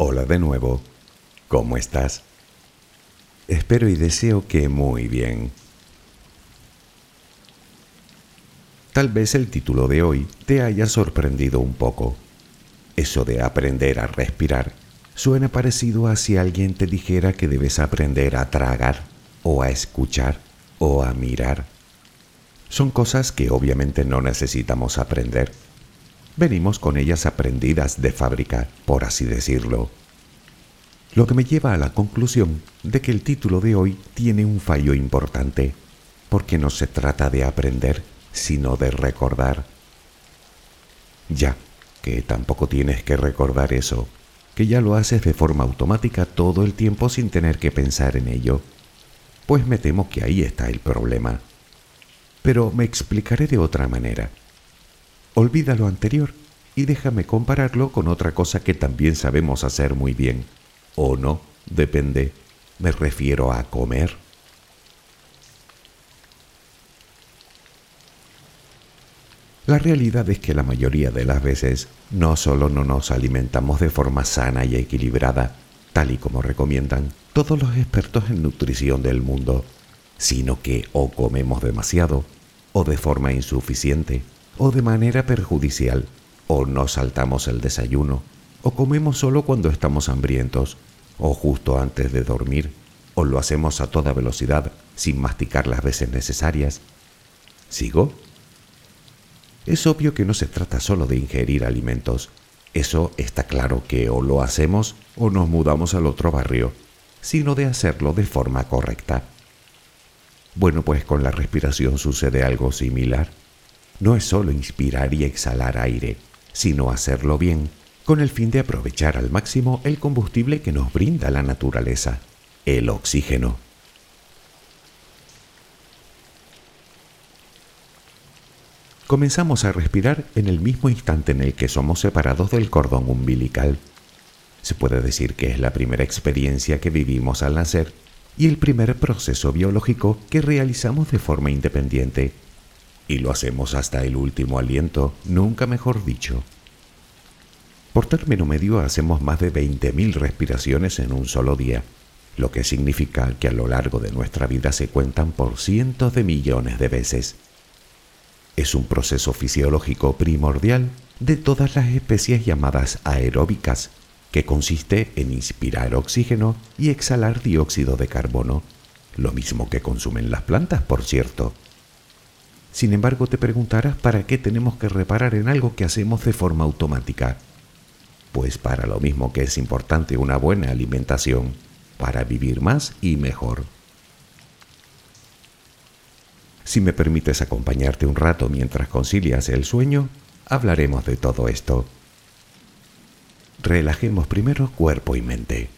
Hola de nuevo. ¿Cómo estás? Espero y deseo que muy bien. Tal vez el título de hoy te haya sorprendido un poco. Eso de aprender a respirar suena parecido a si alguien te dijera que debes aprender a tragar o a escuchar o a mirar. Son cosas que obviamente no necesitamos aprender venimos con ellas aprendidas de fábrica, por así decirlo. Lo que me lleva a la conclusión de que el título de hoy tiene un fallo importante, porque no se trata de aprender, sino de recordar. Ya, que tampoco tienes que recordar eso, que ya lo haces de forma automática todo el tiempo sin tener que pensar en ello. Pues me temo que ahí está el problema. Pero me explicaré de otra manera. Olvida lo anterior y déjame compararlo con otra cosa que también sabemos hacer muy bien. O no, depende. Me refiero a comer. La realidad es que la mayoría de las veces no solo no nos alimentamos de forma sana y equilibrada, tal y como recomiendan todos los expertos en nutrición del mundo, sino que o comemos demasiado o de forma insuficiente o de manera perjudicial, o no saltamos el desayuno, o comemos solo cuando estamos hambrientos, o justo antes de dormir, o lo hacemos a toda velocidad sin masticar las veces necesarias. ¿Sigo? Es obvio que no se trata solo de ingerir alimentos. Eso está claro que o lo hacemos o nos mudamos al otro barrio, sino de hacerlo de forma correcta. Bueno, pues con la respiración sucede algo similar no es solo inspirar y exhalar aire, sino hacerlo bien, con el fin de aprovechar al máximo el combustible que nos brinda la naturaleza, el oxígeno. Comenzamos a respirar en el mismo instante en el que somos separados del cordón umbilical. Se puede decir que es la primera experiencia que vivimos al nacer y el primer proceso biológico que realizamos de forma independiente y lo hacemos hasta el último aliento, nunca mejor dicho. Por término medio hacemos más de 20.000 respiraciones en un solo día, lo que significa que a lo largo de nuestra vida se cuentan por cientos de millones de veces. Es un proceso fisiológico primordial de todas las especies llamadas aeróbicas, que consiste en inspirar oxígeno y exhalar dióxido de carbono, lo mismo que consumen las plantas, por cierto. Sin embargo, te preguntarás para qué tenemos que reparar en algo que hacemos de forma automática. Pues para lo mismo que es importante una buena alimentación, para vivir más y mejor. Si me permites acompañarte un rato mientras concilias el sueño, hablaremos de todo esto. Relajemos primero cuerpo y mente.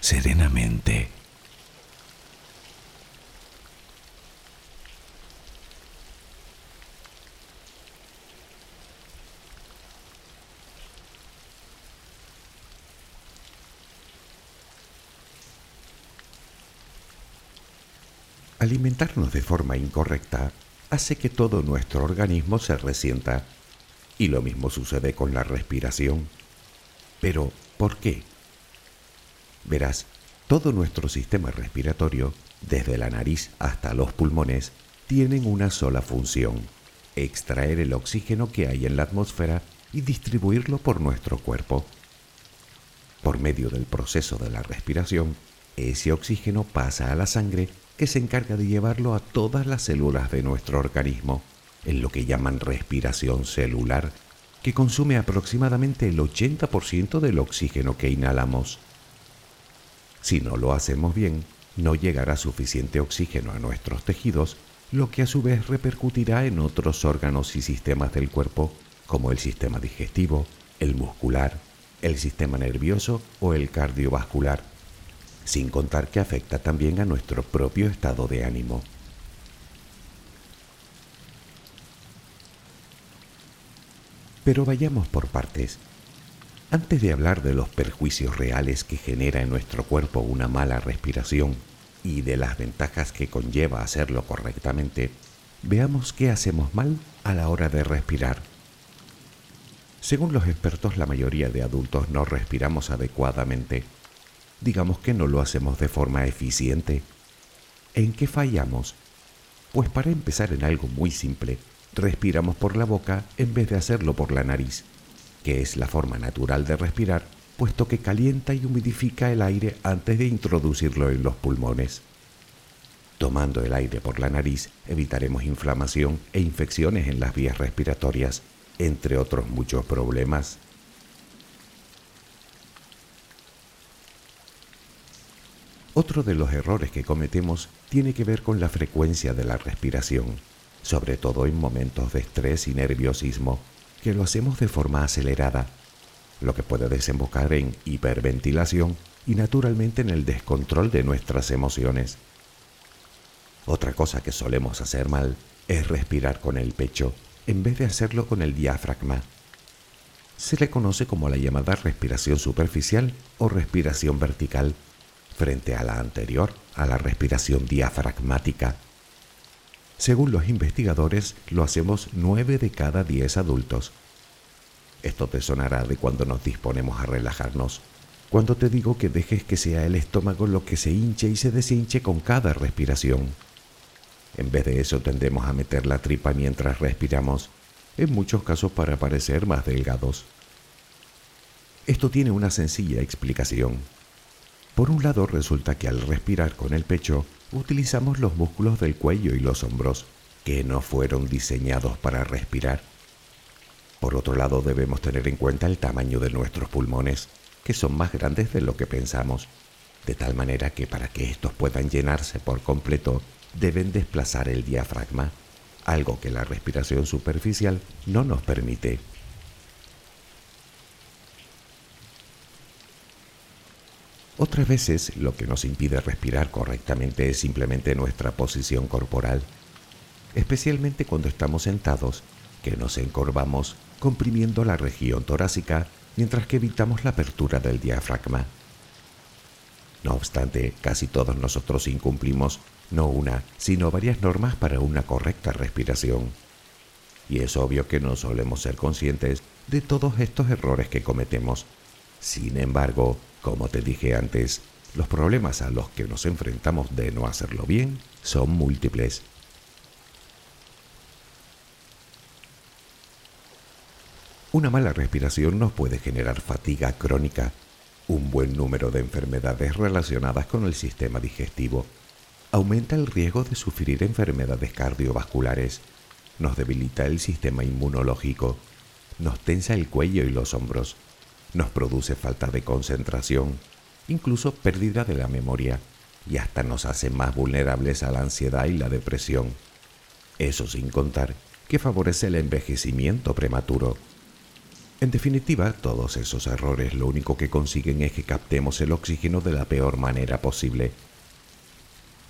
serenamente. Alimentarnos de forma incorrecta hace que todo nuestro organismo se resienta y lo mismo sucede con la respiración. Pero, ¿por qué? Verás, todo nuestro sistema respiratorio, desde la nariz hasta los pulmones, tienen una sola función, extraer el oxígeno que hay en la atmósfera y distribuirlo por nuestro cuerpo. Por medio del proceso de la respiración, ese oxígeno pasa a la sangre que se encarga de llevarlo a todas las células de nuestro organismo, en lo que llaman respiración celular, que consume aproximadamente el 80% del oxígeno que inhalamos. Si no lo hacemos bien, no llegará suficiente oxígeno a nuestros tejidos, lo que a su vez repercutirá en otros órganos y sistemas del cuerpo, como el sistema digestivo, el muscular, el sistema nervioso o el cardiovascular sin contar que afecta también a nuestro propio estado de ánimo. Pero vayamos por partes. Antes de hablar de los perjuicios reales que genera en nuestro cuerpo una mala respiración y de las ventajas que conlleva hacerlo correctamente, veamos qué hacemos mal a la hora de respirar. Según los expertos, la mayoría de adultos no respiramos adecuadamente digamos que no lo hacemos de forma eficiente. ¿En qué fallamos? Pues para empezar en algo muy simple, respiramos por la boca en vez de hacerlo por la nariz, que es la forma natural de respirar, puesto que calienta y humidifica el aire antes de introducirlo en los pulmones. Tomando el aire por la nariz evitaremos inflamación e infecciones en las vías respiratorias, entre otros muchos problemas. Otro de los errores que cometemos tiene que ver con la frecuencia de la respiración, sobre todo en momentos de estrés y nerviosismo, que lo hacemos de forma acelerada, lo que puede desembocar en hiperventilación y naturalmente en el descontrol de nuestras emociones. Otra cosa que solemos hacer mal es respirar con el pecho en vez de hacerlo con el diafragma. Se le conoce como la llamada respiración superficial o respiración vertical, frente a la anterior, a la respiración diafragmática. Según los investigadores, lo hacemos 9 de cada 10 adultos. Esto te sonará de cuando nos disponemos a relajarnos, cuando te digo que dejes que sea el estómago lo que se hinche y se deshinche con cada respiración. En vez de eso tendemos a meter la tripa mientras respiramos, en muchos casos para parecer más delgados. Esto tiene una sencilla explicación. Por un lado resulta que al respirar con el pecho utilizamos los músculos del cuello y los hombros, que no fueron diseñados para respirar. Por otro lado debemos tener en cuenta el tamaño de nuestros pulmones, que son más grandes de lo que pensamos, de tal manera que para que estos puedan llenarse por completo deben desplazar el diafragma, algo que la respiración superficial no nos permite. Otras veces lo que nos impide respirar correctamente es simplemente nuestra posición corporal, especialmente cuando estamos sentados, que nos encorvamos comprimiendo la región torácica mientras que evitamos la apertura del diafragma. No obstante, casi todos nosotros incumplimos no una, sino varias normas para una correcta respiración. Y es obvio que no solemos ser conscientes de todos estos errores que cometemos. Sin embargo, como te dije antes, los problemas a los que nos enfrentamos de no hacerlo bien son múltiples. Una mala respiración nos puede generar fatiga crónica, un buen número de enfermedades relacionadas con el sistema digestivo, aumenta el riesgo de sufrir enfermedades cardiovasculares, nos debilita el sistema inmunológico, nos tensa el cuello y los hombros, nos produce falta de concentración, incluso pérdida de la memoria y hasta nos hace más vulnerables a la ansiedad y la depresión. Eso sin contar que favorece el envejecimiento prematuro. En definitiva, todos esos errores lo único que consiguen es que captemos el oxígeno de la peor manera posible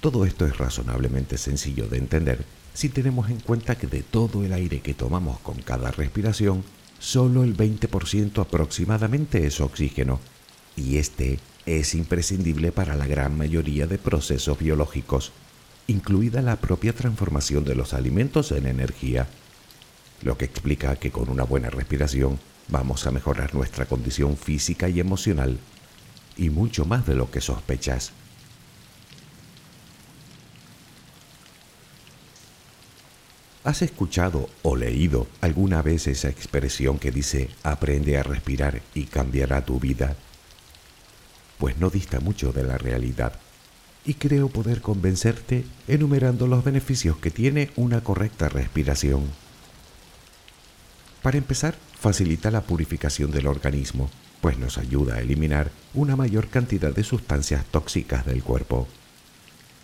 todo esto es razonablemente sencillo de entender si tenemos en cuenta que de todo el aire que tomamos con cada respiración, solo el 20% aproximadamente es oxígeno, y este es imprescindible para la gran mayoría de procesos biológicos, incluida la propia transformación de los alimentos en energía, lo que explica que con una buena respiración vamos a mejorar nuestra condición física y emocional, y mucho más de lo que sospechas. ¿Has escuchado o leído alguna vez esa expresión que dice aprende a respirar y cambiará tu vida? Pues no dista mucho de la realidad y creo poder convencerte enumerando los beneficios que tiene una correcta respiración. Para empezar, facilita la purificación del organismo, pues nos ayuda a eliminar una mayor cantidad de sustancias tóxicas del cuerpo.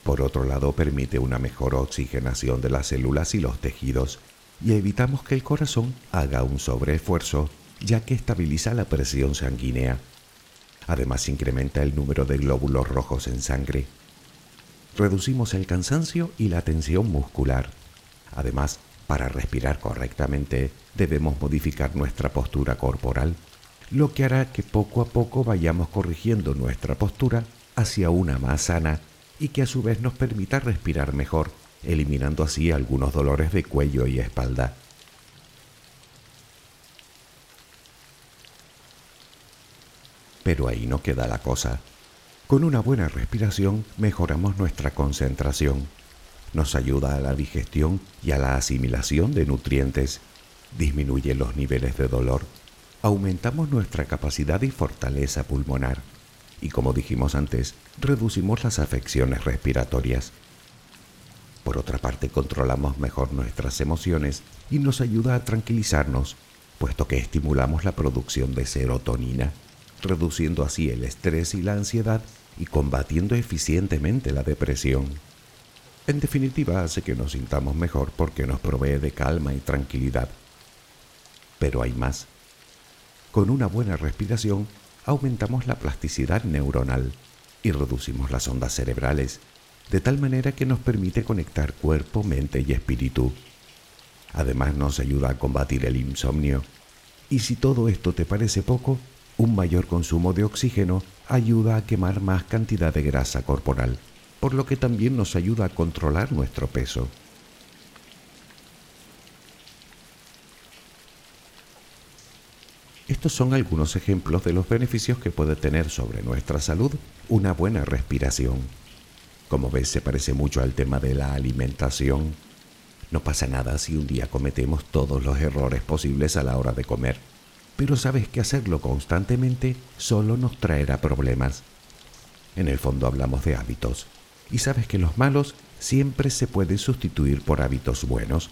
Por otro lado, permite una mejor oxigenación de las células y los tejidos y evitamos que el corazón haga un sobreesfuerzo, ya que estabiliza la presión sanguínea. Además, incrementa el número de glóbulos rojos en sangre. Reducimos el cansancio y la tensión muscular. Además, para respirar correctamente, debemos modificar nuestra postura corporal, lo que hará que poco a poco vayamos corrigiendo nuestra postura hacia una más sana y que a su vez nos permita respirar mejor, eliminando así algunos dolores de cuello y espalda. Pero ahí no queda la cosa. Con una buena respiración mejoramos nuestra concentración, nos ayuda a la digestión y a la asimilación de nutrientes, disminuye los niveles de dolor, aumentamos nuestra capacidad y fortaleza pulmonar y como dijimos antes, reducimos las afecciones respiratorias. Por otra parte, controlamos mejor nuestras emociones y nos ayuda a tranquilizarnos, puesto que estimulamos la producción de serotonina, reduciendo así el estrés y la ansiedad y combatiendo eficientemente la depresión. En definitiva, hace que nos sintamos mejor porque nos provee de calma y tranquilidad. Pero hay más. Con una buena respiración aumentamos la plasticidad neuronal y reducimos las ondas cerebrales, de tal manera que nos permite conectar cuerpo, mente y espíritu. Además nos ayuda a combatir el insomnio. Y si todo esto te parece poco, un mayor consumo de oxígeno ayuda a quemar más cantidad de grasa corporal, por lo que también nos ayuda a controlar nuestro peso. Estos son algunos ejemplos de los beneficios que puede tener sobre nuestra salud una buena respiración. Como ves, se parece mucho al tema de la alimentación. No pasa nada si un día cometemos todos los errores posibles a la hora de comer, pero sabes que hacerlo constantemente solo nos traerá problemas. En el fondo hablamos de hábitos, y sabes que los malos siempre se pueden sustituir por hábitos buenos.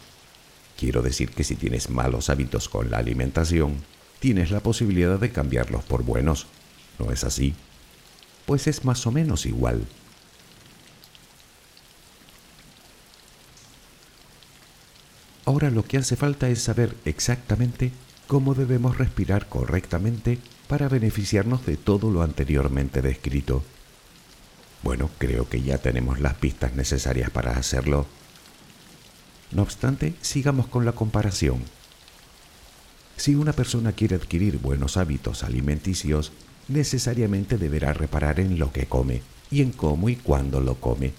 Quiero decir que si tienes malos hábitos con la alimentación, tienes la posibilidad de cambiarlos por buenos. ¿No es así? Pues es más o menos igual. Ahora lo que hace falta es saber exactamente cómo debemos respirar correctamente para beneficiarnos de todo lo anteriormente descrito. Bueno, creo que ya tenemos las pistas necesarias para hacerlo. No obstante, sigamos con la comparación. Si una persona quiere adquirir buenos hábitos alimenticios, necesariamente deberá reparar en lo que come y en cómo y cuándo lo come.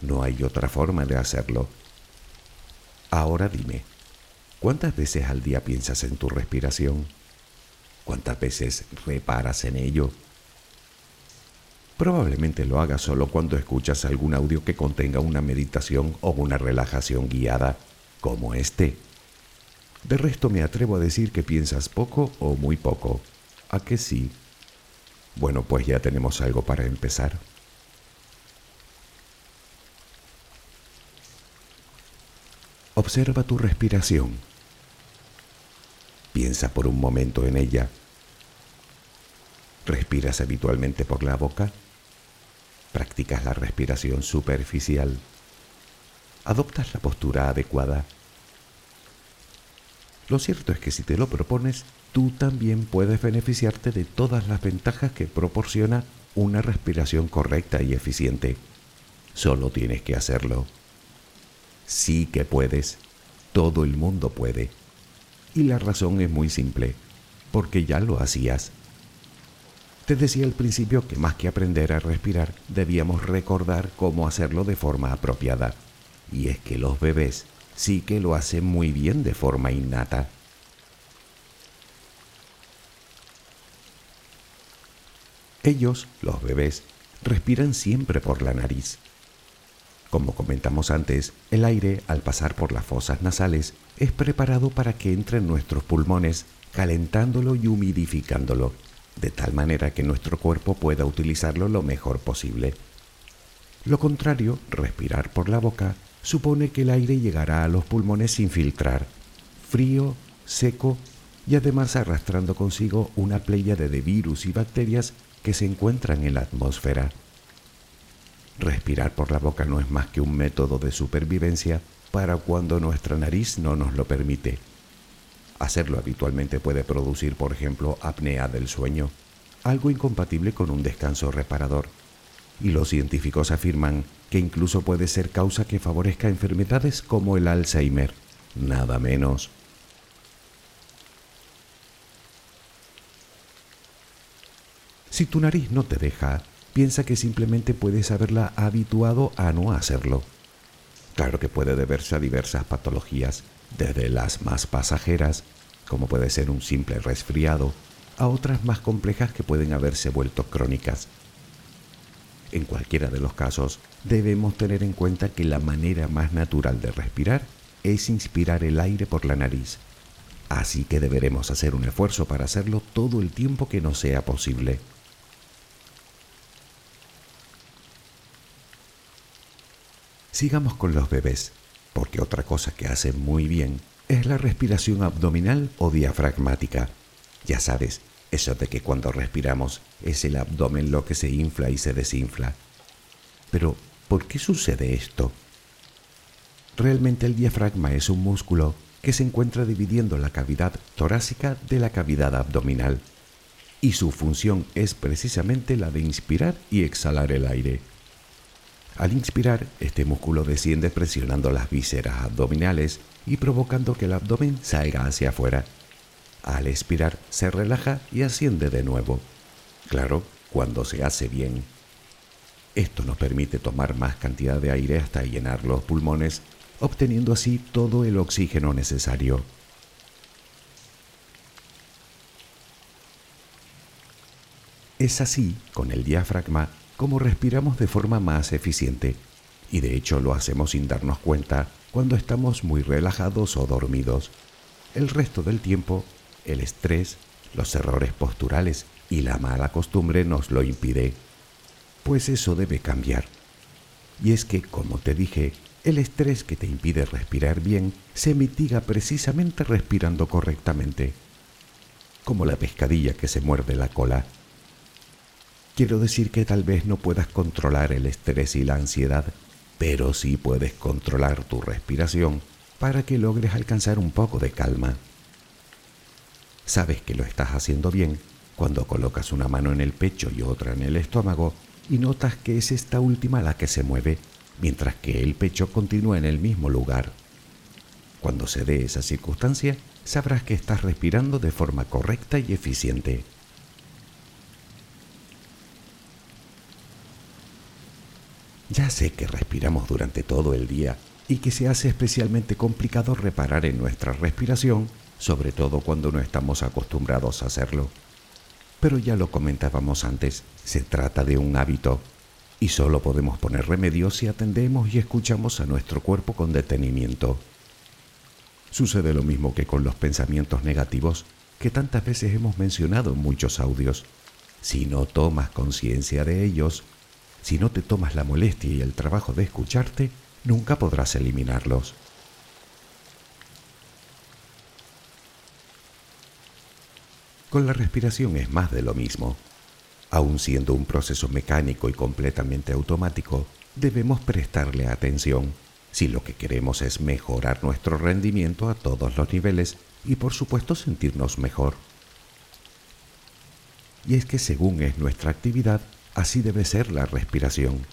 No hay otra forma de hacerlo. Ahora dime, ¿cuántas veces al día piensas en tu respiración? ¿Cuántas veces reparas en ello? Probablemente lo hagas solo cuando escuchas algún audio que contenga una meditación o una relajación guiada, como este. De resto me atrevo a decir que piensas poco o muy poco. ¿A que sí? Bueno, pues ya tenemos algo para empezar. Observa tu respiración. Piensa por un momento en ella. ¿Respiras habitualmente por la boca? ¿Practicas la respiración superficial? ¿Adoptas la postura adecuada? Lo cierto es que si te lo propones, tú también puedes beneficiarte de todas las ventajas que proporciona una respiración correcta y eficiente. Solo tienes que hacerlo. Sí que puedes. Todo el mundo puede. Y la razón es muy simple, porque ya lo hacías. Te decía al principio que más que aprender a respirar, debíamos recordar cómo hacerlo de forma apropiada. Y es que los bebés sí que lo hace muy bien de forma innata. Ellos, los bebés, respiran siempre por la nariz. Como comentamos antes, el aire, al pasar por las fosas nasales, es preparado para que entre en nuestros pulmones, calentándolo y humidificándolo, de tal manera que nuestro cuerpo pueda utilizarlo lo mejor posible. Lo contrario, respirar por la boca, supone que el aire llegará a los pulmones sin filtrar, frío, seco y además arrastrando consigo una playa de virus y bacterias que se encuentran en la atmósfera. Respirar por la boca no es más que un método de supervivencia para cuando nuestra nariz no nos lo permite. Hacerlo habitualmente puede producir, por ejemplo, apnea del sueño, algo incompatible con un descanso reparador y los científicos afirman que incluso puede ser causa que favorezca enfermedades como el Alzheimer, nada menos. Si tu nariz no te deja, piensa que simplemente puedes haberla habituado a no hacerlo. Claro que puede deberse a diversas patologías, desde las más pasajeras, como puede ser un simple resfriado, a otras más complejas que pueden haberse vuelto crónicas, en cualquiera de los casos, debemos tener en cuenta que la manera más natural de respirar es inspirar el aire por la nariz. Así que deberemos hacer un esfuerzo para hacerlo todo el tiempo que nos sea posible. Sigamos con los bebés, porque otra cosa que hacen muy bien es la respiración abdominal o diafragmática. Ya sabes, Eso de que cuando respiramos es el abdomen lo que se infla y se desinfla. Pero, ¿por qué sucede esto? Realmente el diafragma es un músculo que se encuentra dividiendo la cavidad torácica de la cavidad abdominal y su función es precisamente la de inspirar y exhalar el aire. Al inspirar, este músculo desciende presionando las vísceras abdominales y provocando que el abdomen salga hacia afuera. Al expirar, se relaja y asciende de nuevo. Claro, cuando se hace bien. Esto nos permite tomar más cantidad de aire hasta llenar los pulmones, obteniendo así todo el oxígeno necesario. Es así, con el diafragma, como respiramos de forma más eficiente, y de hecho lo hacemos sin darnos cuenta cuando estamos muy relajados o dormidos. El resto del tiempo, el estrés, los errores posturales y la mala costumbre nos lo impide. Pues eso debe cambiar. Y es que, como te dije, el estrés que te impide respirar bien se mitiga precisamente respirando correctamente, como la pescadilla que se muerde la cola. Quiero decir que tal vez no puedas controlar el estrés y la ansiedad, pero sí puedes controlar tu respiración para que logres alcanzar un poco de calma. Sabes que lo estás haciendo bien cuando colocas una mano en el pecho y otra en el estómago y notas que es esta última la que se mueve, mientras que el pecho continúa en el mismo lugar. Cuando se dé esa circunstancia, sabrás que estás respirando de forma correcta y eficiente. Ya sé que respiramos durante todo el día y que se hace especialmente complicado reparar en nuestra respiración, sobre todo cuando no estamos acostumbrados a hacerlo. Pero ya lo comentábamos antes, se trata de un hábito y solo podemos poner remedio si atendemos y escuchamos a nuestro cuerpo con detenimiento. Sucede lo mismo que con los pensamientos negativos que tantas veces hemos mencionado en muchos audios. Si no tomas conciencia de ellos, si no te tomas la molestia y el trabajo de escucharte, nunca podrás eliminarlos. Con la respiración es más de lo mismo. Aun siendo un proceso mecánico y completamente automático, debemos prestarle atención si lo que queremos es mejorar nuestro rendimiento a todos los niveles y por supuesto sentirnos mejor. Y es que según es nuestra actividad, Así debe ser la respiración.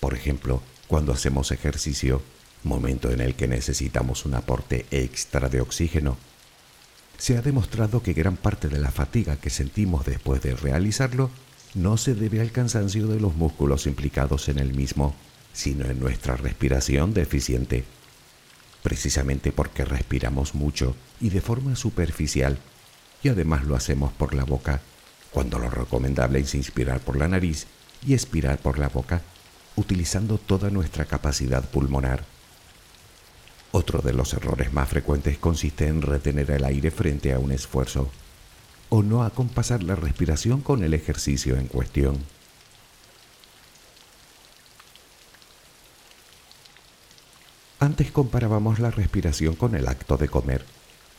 Por ejemplo, cuando hacemos ejercicio, momento en el que necesitamos un aporte extra de oxígeno, se ha demostrado que gran parte de la fatiga que sentimos después de realizarlo no se debe al cansancio de los músculos implicados en el mismo, sino en nuestra respiración deficiente. Precisamente porque respiramos mucho y de forma superficial, y además lo hacemos por la boca, cuando lo recomendable es inspirar por la nariz y expirar por la boca, utilizando toda nuestra capacidad pulmonar. Otro de los errores más frecuentes consiste en retener el aire frente a un esfuerzo o no acompasar la respiración con el ejercicio en cuestión. Antes comparábamos la respiración con el acto de comer.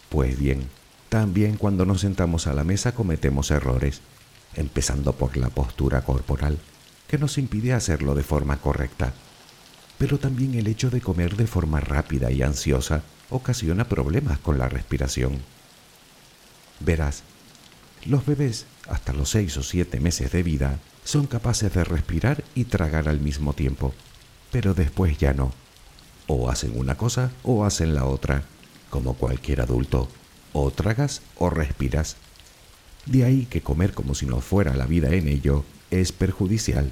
Pues bien, también cuando nos sentamos a la mesa cometemos errores, empezando por la postura corporal, que nos impide hacerlo de forma correcta. Pero también el hecho de comer de forma rápida y ansiosa ocasiona problemas con la respiración. Verás, los bebés, hasta los seis o siete meses de vida, son capaces de respirar y tragar al mismo tiempo, pero después ya no. O hacen una cosa o hacen la otra, como cualquier adulto o tragas o respiras. De ahí que comer como si no fuera la vida en ello es perjudicial,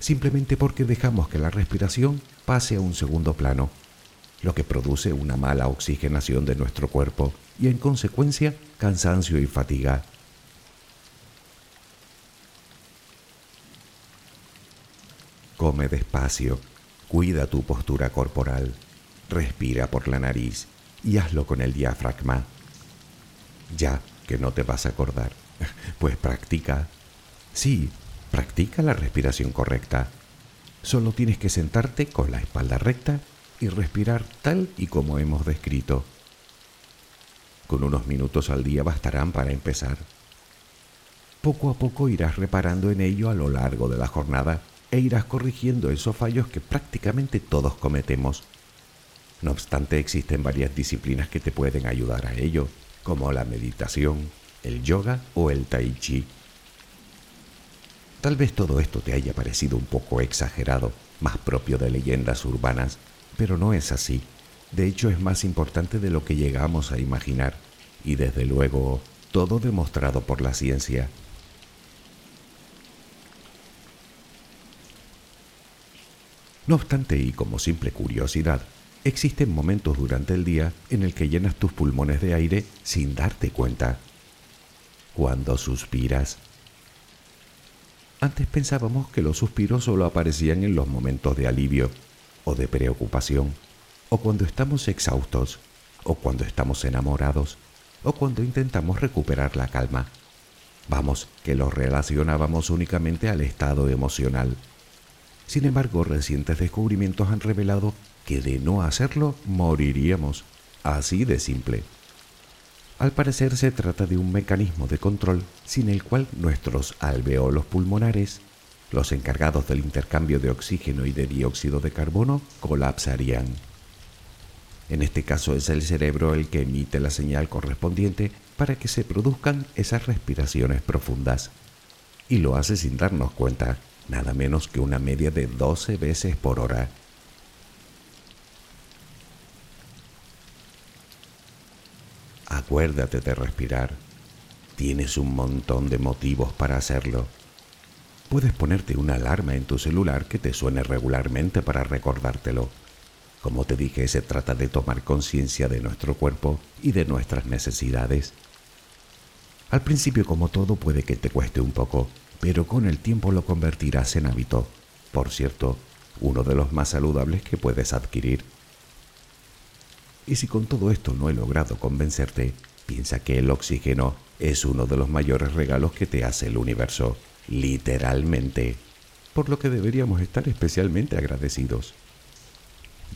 simplemente porque dejamos que la respiración pase a un segundo plano, lo que produce una mala oxigenación de nuestro cuerpo y en consecuencia cansancio y fatiga. Come despacio, cuida tu postura corporal, respira por la nariz y hazlo con el diafragma. Ya que no te vas a acordar, pues practica. Sí, practica la respiración correcta. Solo tienes que sentarte con la espalda recta y respirar tal y como hemos descrito. Con unos minutos al día bastarán para empezar. Poco a poco irás reparando en ello a lo largo de la jornada e irás corrigiendo esos fallos que prácticamente todos cometemos. No obstante, existen varias disciplinas que te pueden ayudar a ello, como la meditación, el yoga o el tai chi. Tal vez todo esto te haya parecido un poco exagerado, más propio de leyendas urbanas, pero no es así. De hecho, es más importante de lo que llegamos a imaginar, y desde luego, todo demostrado por la ciencia. No obstante, y como simple curiosidad, existen momentos durante el día en el que llenas tus pulmones de aire sin darte cuenta. Cuando suspiras. Antes pensábamos que los suspiros solo aparecían en los momentos de alivio o de preocupación, o cuando estamos exhaustos, o cuando estamos enamorados, o cuando intentamos recuperar la calma. Vamos, que los relacionábamos únicamente al estado emocional sin embargo, recientes descubrimientos han revelado que de no hacerlo moriríamos, así de simple. Al parecer se trata de un mecanismo de control sin el cual nuestros alveolos pulmonares, los encargados del intercambio de oxígeno y de dióxido de carbono, colapsarían. En este caso es el cerebro el que emite la señal correspondiente para que se produzcan esas respiraciones profundas. Y lo hace sin darnos cuenta nada menos que una media de 12 veces por hora. Acuérdate de respirar. Tienes un montón de motivos para hacerlo. Puedes ponerte una alarma en tu celular que te suene regularmente para recordártelo. Como te dije, se trata de tomar conciencia de nuestro cuerpo y de nuestras necesidades. Al principio, como todo, puede que te cueste un poco, pero con el tiempo lo convertirás en hábito. Por cierto, uno de los más saludables que puedes adquirir. Y si con todo esto no he logrado convencerte, piensa que el oxígeno es uno de los mayores regalos que te hace el universo, literalmente, por lo que deberíamos estar especialmente agradecidos.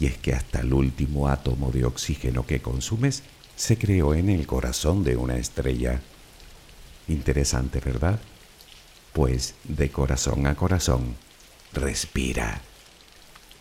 Y es que hasta el último átomo de oxígeno que consumes se creó en el corazón de una estrella. Interesante, ¿verdad? pues de corazón a corazón, respira.